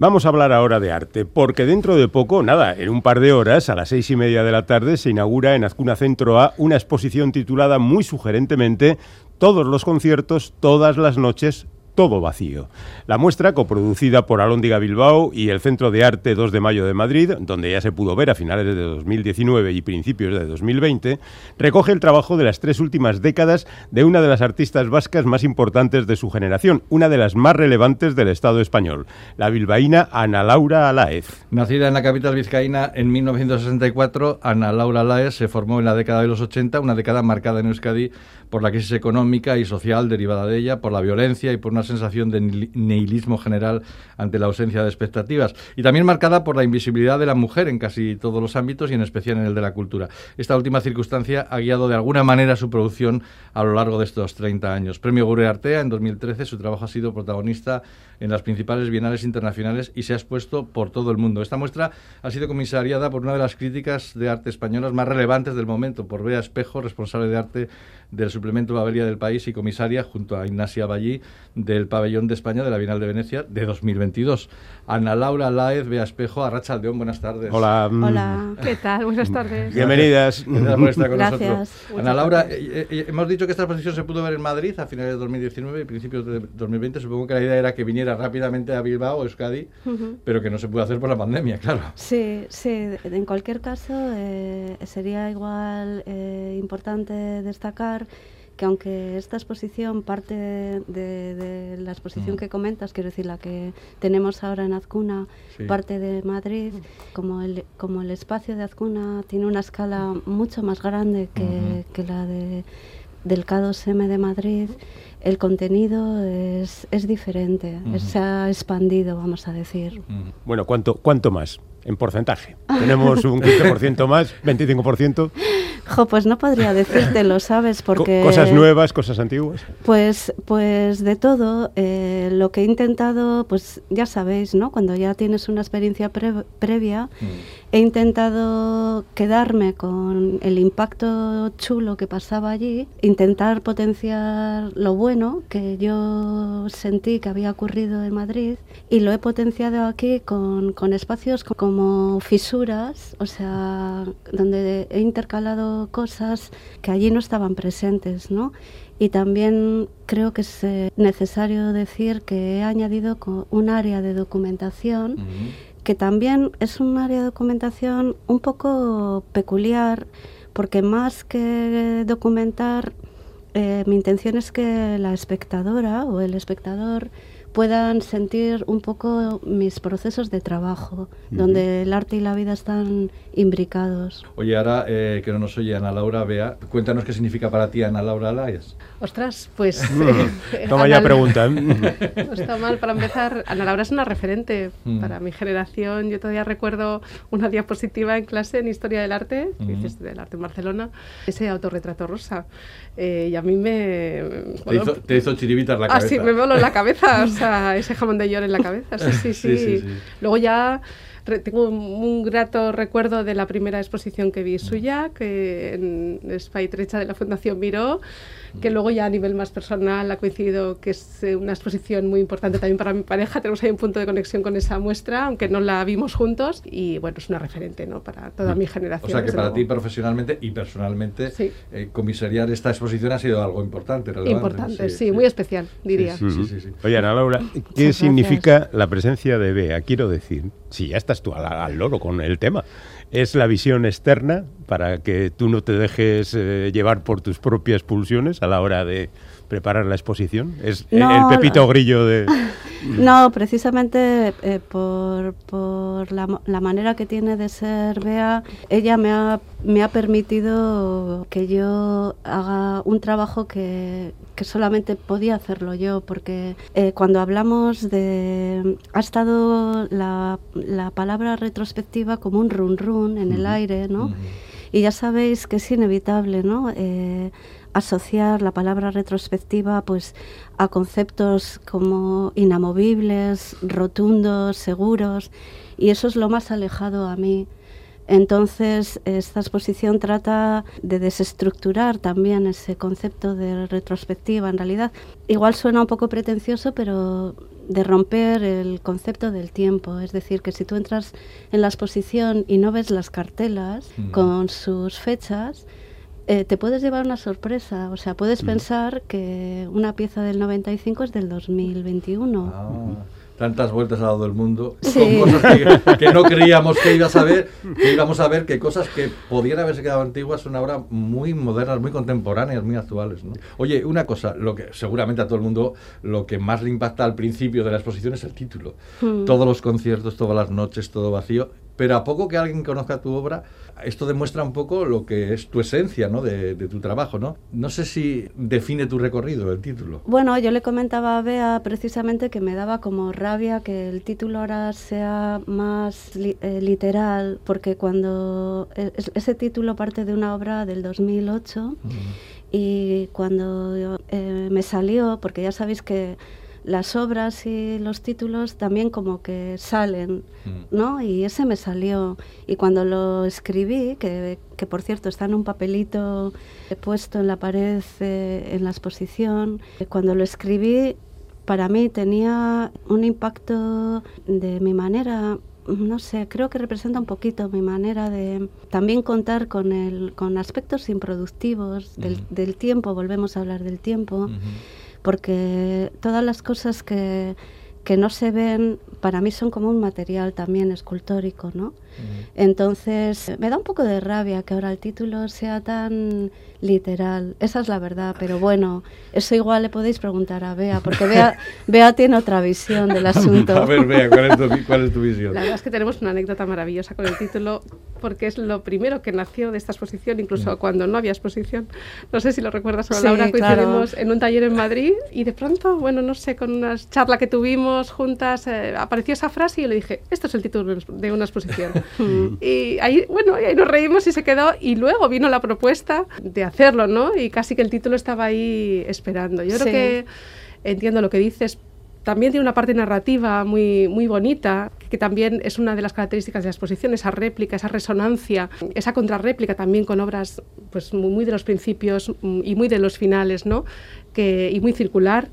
Vamos a hablar ahora de arte, porque dentro de poco, nada, en un par de horas, a las seis y media de la tarde, se inaugura en Azcuna Centro A una exposición titulada muy sugerentemente Todos los conciertos, todas las noches, todo vacío. La muestra, coproducida por Alóndiga Bilbao y el Centro de Arte 2 de Mayo de Madrid, donde ya se pudo ver a finales de 2019 y principios de 2020, recoge el trabajo de las tres últimas décadas de una de las artistas vascas más importantes de su generación, una de las más relevantes del Estado español, la bilbaína Ana Laura Alaez. Nacida en la capital vizcaína en 1964, Ana Laura Alaez se formó en la década de los 80, una década marcada en Euskadi por la crisis económica y social derivada de ella, por la violencia y por una sensación de nihilismo general ante la ausencia de expectativas, y también marcada por la invisibilidad de la mujer en casi todos los ámbitos y en especial en el de la cultura. Esta última circunstancia ha guiado de alguna manera su producción a lo largo de estos 30 años. Premio Gure Artea en 2013, su trabajo ha sido protagonista en las principales bienales internacionales y se ha expuesto por todo el mundo. Esta muestra ha sido comisariada por una de las críticas de arte españolas más relevantes del momento, por Bea Espejo, responsable de arte del suplemento Babelia del País y comisaria junto a Ignacia Ballí del Pabellón de España de la Bienal de Venecia de 2022. Ana Laura Laez, Bea Espejo, Arracha Aldeón, buenas tardes. Hola. Hola, ¿qué tal? Buenas tardes. Bienvenidas. Gracias con Gracias. nosotros. Ana Laura, eh, eh, hemos dicho que esta exposición se pudo ver en Madrid a finales de 2019 y principios de 2020. Supongo que la idea era que viniera rápidamente a Bilbao, Euskadi, pero que no se pudo hacer por la pandemia, claro. Sí, sí. En cualquier caso, eh, sería igual importante destacar que aunque esta exposición parte de, la exposición que comentas, quiero decir la que tenemos ahora en Azcuna, parte de Madrid, como el, como el espacio de Azcuna tiene una escala mucho más grande que, que la de, del K2M de Madrid, el contenido es, es diferente, se ha expandido, vamos a decir. Bueno, ¿cuánto, ¿cuánto más? En porcentaje. Tenemos un 15% más, 25%. Jo, pues no podría decírtelo, ¿sabes? Porque cosas nuevas, cosas antiguas. Pues, pues de todo. Eh, lo que he intentado, pues ya sabéis, ¿no? Cuando ya tienes una experiencia previa, mm. he intentado quedarme con el impacto chulo que pasaba allí, intentar potenciar lo bueno que yo sentí que había ocurrido en Madrid y lo he potenciado aquí con, con espacios como fisuras, o sea, donde he intercalado cosas que allí no estaban presentes, ¿no? Y también creo que es eh, necesario decir que he añadido un área de documentación que también es un área de documentación un poco peculiar porque más que documentar, eh, mi intención es que la espectadora o el espectador puedan sentir un poco mis procesos de trabajo, donde el arte y la vida están imbricados. Oye, ahora eh, que no nos oye Ana Laura, vea, cuéntanos qué significa para ti Ana Laura Alayas. Ostras, pues... Eh, Toma ya pregunta. no está mal, para empezar, Ana Laura es una referente mm. para mi generación. Yo todavía recuerdo una diapositiva en clase en Historia del Arte, mm. del arte en Barcelona, ese autorretrato rosa. Eh, y a mí me... te, hizo, te, hizo, chiribitas la cabeza. Ah, sí, me voló en la cabeza, ese jamón de york en la cabeza, sí, sí, sí. Luego ya tengo un, grato recuerdo de la primera exposición que vi suya, que en Spy Trecha de la Fundación Miró, que luego ya a nivel más personal ha coincidido que es eh, una exposición muy importante también para mi pareja. Tenemos ahí un punto de conexión con esa muestra, aunque no la vimos juntos, y bueno, es una referente ¿no? para toda mi generación. O sea que para ti profesionalmente y personalmente eh, comisariar esta exposición ha sido algo importante, relevante. Importante, sí, muy especial, diría. Oye, Ana Laura, ¿qué significa la presencia de Bea? Quiero decir, si ya tú al, al loro con el tema. Es la visión externa para que tú no te dejes eh, llevar por tus propias pulsiones a la hora de preparar la exposición. Es el pepito grillo de... No, precisamente eh, por, por la, la, manera que tiene de ser Bea, ella me ha, me ha permitido que yo haga un trabajo que, que solamente podía hacerlo yo, porque eh, cuando hablamos de... ha estado la, la, palabra retrospectiva como un run run en el aire, ¿no? Y ya sabéis que es inevitable, ¿no? Eh, asociar la palabra retrospectiva pues a conceptos como inamovibles, rotundos, seguros, y eso es lo más alejado a mí Entonces, esta exposición trata de desestructurar también ese concepto de retrospectiva. En realidad, igual suena un poco pretencioso, pero de romper el concepto del tiempo. Es decir, que si tú entras en la exposición y no ves las cartelas con sus fechas, eh, te puedes llevar una sorpresa. O sea, puedes pensar que una pieza del 95 es del 2021. Ah tantas vueltas ha dado el mundo con cosas que, no creíamos que ibas a ver, que íbamos a ver que cosas que podían haberse quedado antiguas son ahora muy modernas, muy contemporáneas, muy actuales. Oye, una cosa, lo que seguramente a todo el mundo lo que más le impacta al principio de la exposición es el título. Hmm. Todos los conciertos, todas las noches, todo vacío pero a poco que alguien conozca tu obra, esto demuestra un poco lo que es tu esencia ¿no? de, tu trabajo. ¿no? no sé si define tu recorrido el título. Bueno, yo le comentaba a Bea precisamente que me daba como rabia que el título ahora sea más eh, literal, porque cuando e, ese título parte de una obra del 2008 y cuando eh, me salió, porque ya sabéis que las obras y los títulos también como que salen, mm. ¿no? Y ese me salió. Y cuando lo escribí, que, que por cierto está en un papelito puesto en la pared eh, en la exposición, cuando lo escribí, para mí tenía un impacto de mi manera no sé, creo que representa un poquito mi manera de también contar con, el, con aspectos improductivos del, del tiempo, volvemos a hablar del tiempo, porque todas las cosas que, que no se ven, para mí son como un material también escultórico, ¿no? Entonces, me da un poco de rabia que ahora el título sea tan literal. Esa es la verdad, pero bueno, eso igual le podéis preguntar a Bea, porque Bea, Bea tiene otra visión del asunto. A ver, Bea, ¿cuál es, tu, visión? La verdad es que tenemos una anécdota maravillosa con el título, porque es lo primero que nació de esta exposición, incluso mm. cuando no había exposición. No sé si lo recuerdas, con Laura, coincidimos en un taller en Madrid y de pronto, bueno, no sé, con una charla que tuvimos juntas, eh, apareció esa frase y yo le dije, esto es el título de una exposición. y ahí, bueno, ahí nos reímos y se quedó. Y luego vino la propuesta de hacerlo, ¿no? Y casi que el título estaba ahí esperando. Yo creo que entiendo lo que dices. También tiene una parte narrativa muy, muy bonita, que también es una de las características de la exposición, esa réplica, esa resonancia, esa contrarréplica también con obras pues, muy de los principios y muy de los finales, ¿no? Que, y muy circular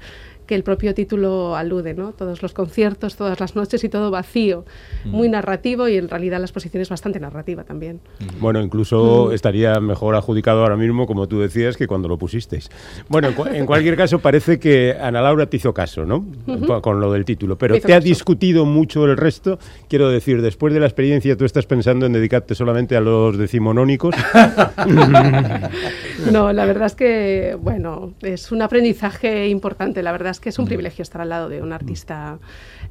que el propio título alude, ¿no? Todos los conciertos, todas las noches y todo vacío, mm. muy narrativo y en realidad la exposición es bastante narrativa también. Mm. Bueno, incluso mm. estaría mejor adjudicado ahora mismo, como tú decías, que cuando lo pusisteis. Bueno, en, cualquier caso parece que Ana Laura te hizo caso, ¿no? Con lo del título, pero te ha discutido mucho el resto. Quiero decir, después de la experiencia, ¿tú estás pensando en dedicarte solamente a los decimonónicos? no, la verdad es que, bueno, es un aprendizaje importante, la verdad que es un privilegio estar al lado de un artista,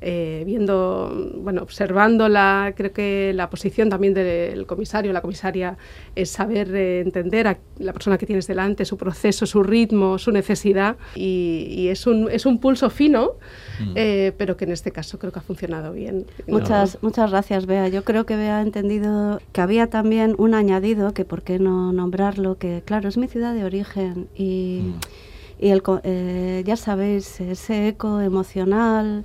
eh, viendo, bueno, observándola. Creo que la posición también del comisario, la comisaria, es saber eh, entender a la persona que tienes delante, su proceso, su ritmo, su necesidad. Y, es, un, es un pulso fino, mm. eh, pero que en este caso creo que ha funcionado bien. Muchas, muchas gracias, Bea. Yo creo que Bea ha entendido que había también un añadido, que por qué no nombrarlo, que claro, es mi ciudad de origen y... Mm y el, eh, ya sabéis, ese eco emocional,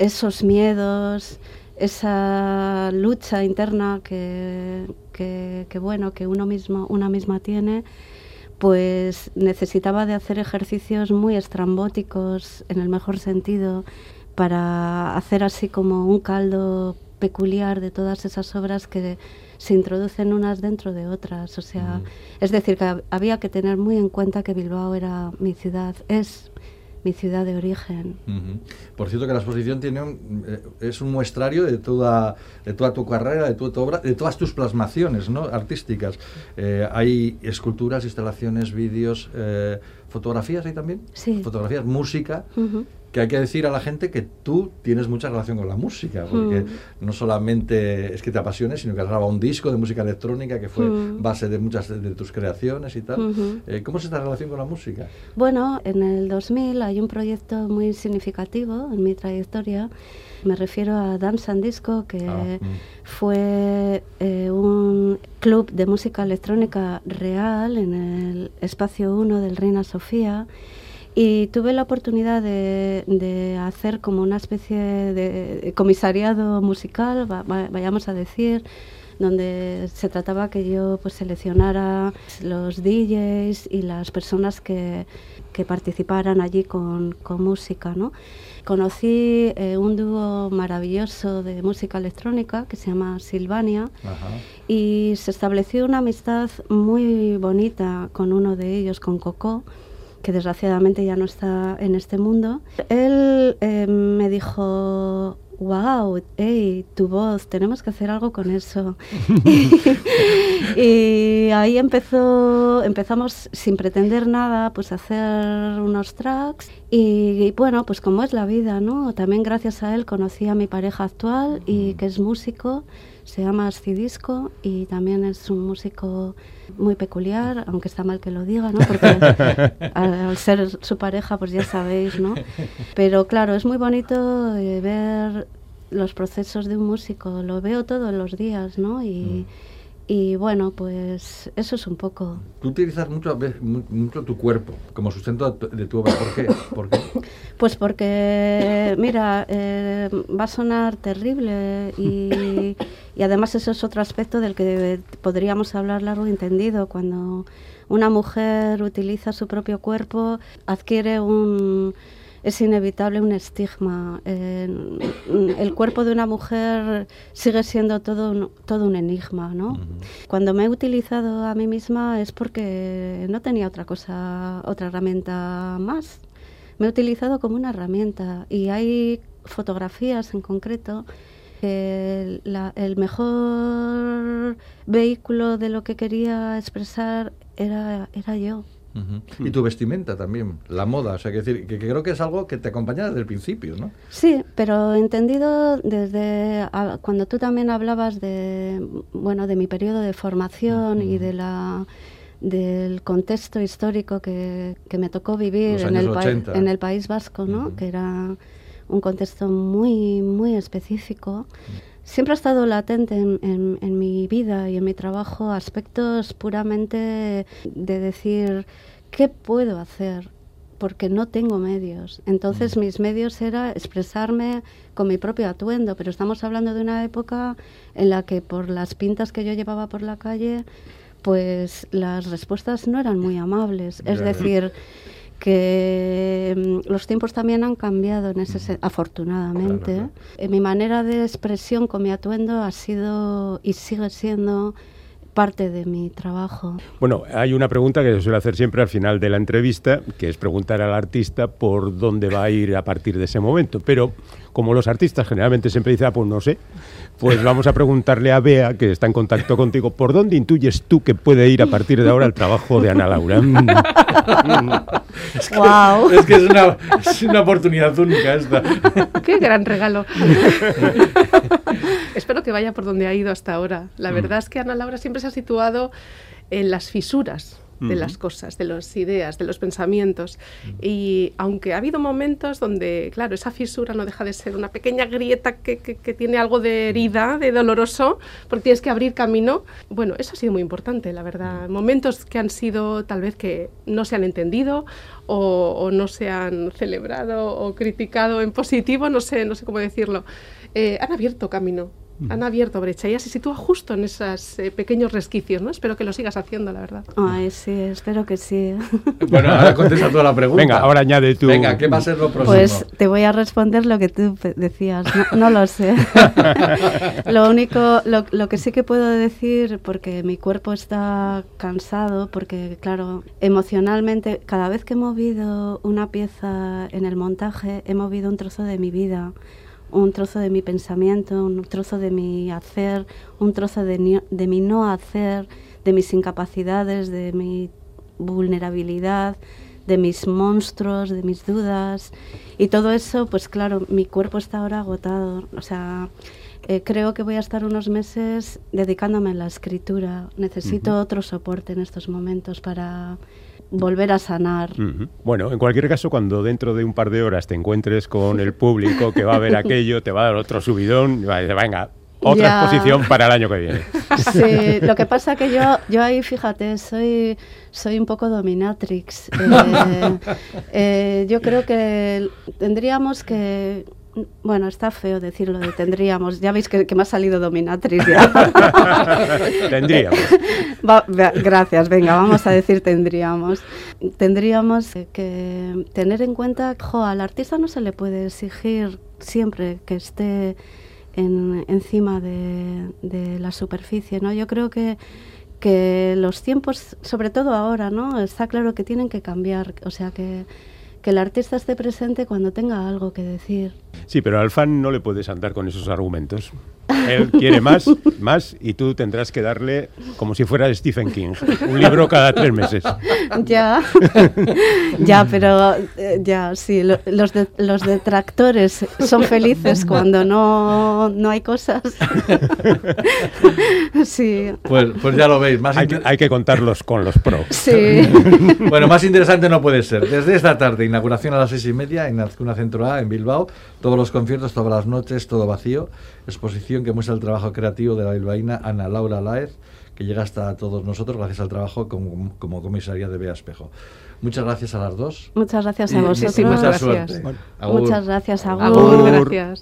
esos miedos, esa lucha interna que, que, bueno, que uno mismo, una misma tiene, pues necesitaba de hacer ejercicios muy estrambóticos, en el mejor sentido, para hacer así como un caldo peculiar de todas esas obras que se introducen unas dentro de otras. O sea, es decir, que había que tener muy en cuenta que Bilbao era mi ciudad, es mi ciudad de origen. Por cierto que la exposición tiene eh, es un muestrario de toda, de toda tu carrera, de toda tu obra, de todas tus plasmaciones ¿no? artísticas. Eh, hay esculturas, instalaciones, vídeos, eh, fotografías ahí también. Sí. Fotografías, música que hay que decir a la gente que tú tienes mucha relación con la música, porque mm. no solamente es que te apasiones, sino que has grabado un disco de música electrónica que fue mm. base de muchas de, tus creaciones y tal. Eh, ¿Cómo es esta relación con la música? Bueno, en el 2000 hay un proyecto muy significativo en mi trayectoria. Me refiero a Dance and Disco, que ah, mm. fue eh, un club de música electrónica real en el espacio 1 del Reina Sofía y tuve la oportunidad de, hacer como una especie de comisariado musical, vayamos a decir, donde se trataba que yo pues seleccionara los DJs y las personas que, que participaran allí con, con música, ¿no? Conocí eh, un dúo maravilloso de música electrónica que se llama Silvania y se estableció una amistad muy bonita con uno de ellos, con Coco, que desgraciadamente ya no está en este mundo. Él eh, me dijo, wow, hey, tu voz, tenemos que hacer algo con eso. y, ahí empezó, empezamos sin pretender nada, pues a hacer unos tracks. Y, bueno, pues como es la vida, ¿no? También gracias a él conocí a mi pareja actual y que es músico, se llama Ascidisco y también es un músico muy peculiar, aunque está mal que lo diga, ¿no? Porque al, ser su pareja, pues ya sabéis, ¿no? Pero claro, es muy bonito eh, ver los procesos de un músico, lo veo todos los días, ¿no? Y, mm. Y bueno, pues eso es un poco. Tú utilizas mucho, mucho tu cuerpo como sustento de tu obra. ¿Por qué? ¿Por qué? Pues porque, mira, eh, va a sonar terrible y, y, además eso es otro aspecto del que podríamos hablar largo y entendido. Cuando una mujer utiliza su propio cuerpo, adquiere un es inevitable un estigma. el cuerpo de una mujer sigue siendo todo un, todo un enigma, ¿no? Cuando me he utilizado a mí misma es porque no tenía otra cosa, otra herramienta más. Me he utilizado como una herramienta y hay fotografías en concreto que el mejor vehículo de lo que quería expresar era, era yo. Y tu vestimenta también, la moda, o sea, que, decir, que, creo que es algo que te acompaña desde el principio, ¿no? Sí, pero entendido desde cuando tú también hablabas de, bueno, de mi periodo de formación y de la del contexto histórico que, que me tocó vivir en el, en el País Vasco, ¿no? Que era un contexto muy, muy específico siempre ha estado latente en, en, mi vida y en mi trabajo aspectos puramente de decir, ¿qué puedo hacer? Porque no tengo medios. Entonces mm. mis medios era expresarme con mi propio atuendo, pero estamos hablando de una época en la que por las pintas que yo llevaba por la calle, pues las respuestas no eran muy amables. Es decir, que mm, los tiempos también han cambiado en ese afortunadamente. Eh, mi manera de expresión con mi atuendo ha sido y sigue siendo parte de mi trabajo. Bueno, hay una pregunta que se suele hacer siempre al final de la entrevista, que es preguntar al artista por dónde va a ir a partir de ese momento. Pero como los artistas generalmente siempre dicen, ah, pues no sé, pues vamos a preguntarle a Bea, que está en contacto contigo, ¿por dónde intuyes tú que puede ir a partir de ahora el trabajo de Ana Laura? es, que, wow. es que es una, es una oportunidad única esta. Qué gran regalo. Espero que vaya por donde ha ido hasta ahora. La mm. verdad es que Ana Laura siempre se ha situado en las fisuras de las cosas, de las ideas, de los pensamientos. Y aunque ha habido momentos donde, claro, esa fisura no deja de ser una pequeña grieta que, que, tiene algo de herida, de doloroso, porque tienes que abrir camino, bueno, eso ha sido muy importante, la verdad. Momentos que han sido tal vez que no se han entendido o, no se han celebrado o criticado en positivo, no sé, no sé cómo decirlo, eh, han abierto camino han abierto brecha. Ella se sitúa justo en esos eh, pequeños resquicios, ¿no? Espero que lo sigas haciendo, la verdad. Ay, sí, espero que sí. Bueno, ahora contesta toda la pregunta. Venga, ahora añade tú. Venga, ¿qué va a ser lo próximo? Pues te voy a responder lo que tú decías. No, lo sé. lo único, lo, lo, que sí que puedo decir, porque mi cuerpo está cansado, porque claro, emocionalmente, cada vez que he movido una pieza en el montaje, he movido un trozo de mi vida un trozo de mi pensamiento, un trozo de mi hacer, un trozo de, de mi no hacer, de mis incapacidades, de mi vulnerabilidad, de mis monstruos, de mis dudas. Y todo eso, pues claro, mi cuerpo está ahora agotado. O sea, eh, creo que voy a estar unos meses dedicándome a la escritura. Necesito otro soporte en estos momentos para volver a sanar. Bueno, en cualquier caso, cuando dentro de un par de horas te encuentres con el público que va a ver aquello, te va a dar otro subidón y va a decir, venga, otra exposición para el año que viene. Sí, lo que pasa que yo, yo ahí, fíjate, soy, soy un poco dominatrix. Eh, eh, yo creo que tendríamos que bueno, está feo decirlo de tendríamos. Ya veis que, me ha salido dominatriz. Ya. tendríamos. gracias, venga, vamos a decir tendríamos. Tendríamos que tener en cuenta que al artista no se le puede exigir siempre que esté en, encima de, de, la superficie, ¿no? Yo creo que, que los tiempos, sobre todo ahora, ¿no? Está claro que tienen que cambiar, o sea que que el artista esté presente cuando tenga algo que decir. Sí, pero al fan no le puedes andar con esos argumentos. Él quiere más, más, y tú tendrás que darle como si fuera Stephen King, un libro cada tres meses. Ya, ya, pero eh, ya, sí, los, los detractores son felices cuando no, no hay cosas. sí. Pues, pues ya lo veis. Más hay, que, hay que contarlos con los pros. Sí. bueno, más interesante no puede ser. Desde esta tarde, inauguración a las seis y media en Azcuna Centro A, en Bilbao, todos los conciertos, todas las noches, todo vacío, exposición que muestra el trabajo creativo de la bilbaína Ana Laura Laez, que llega hasta todos nosotros gracias al trabajo como, como comisaría de Bea Espejo. Muchas gracias a las dos. Muchas gracias a vosotros. muchas gracias. Muchas gracias, a Gracias.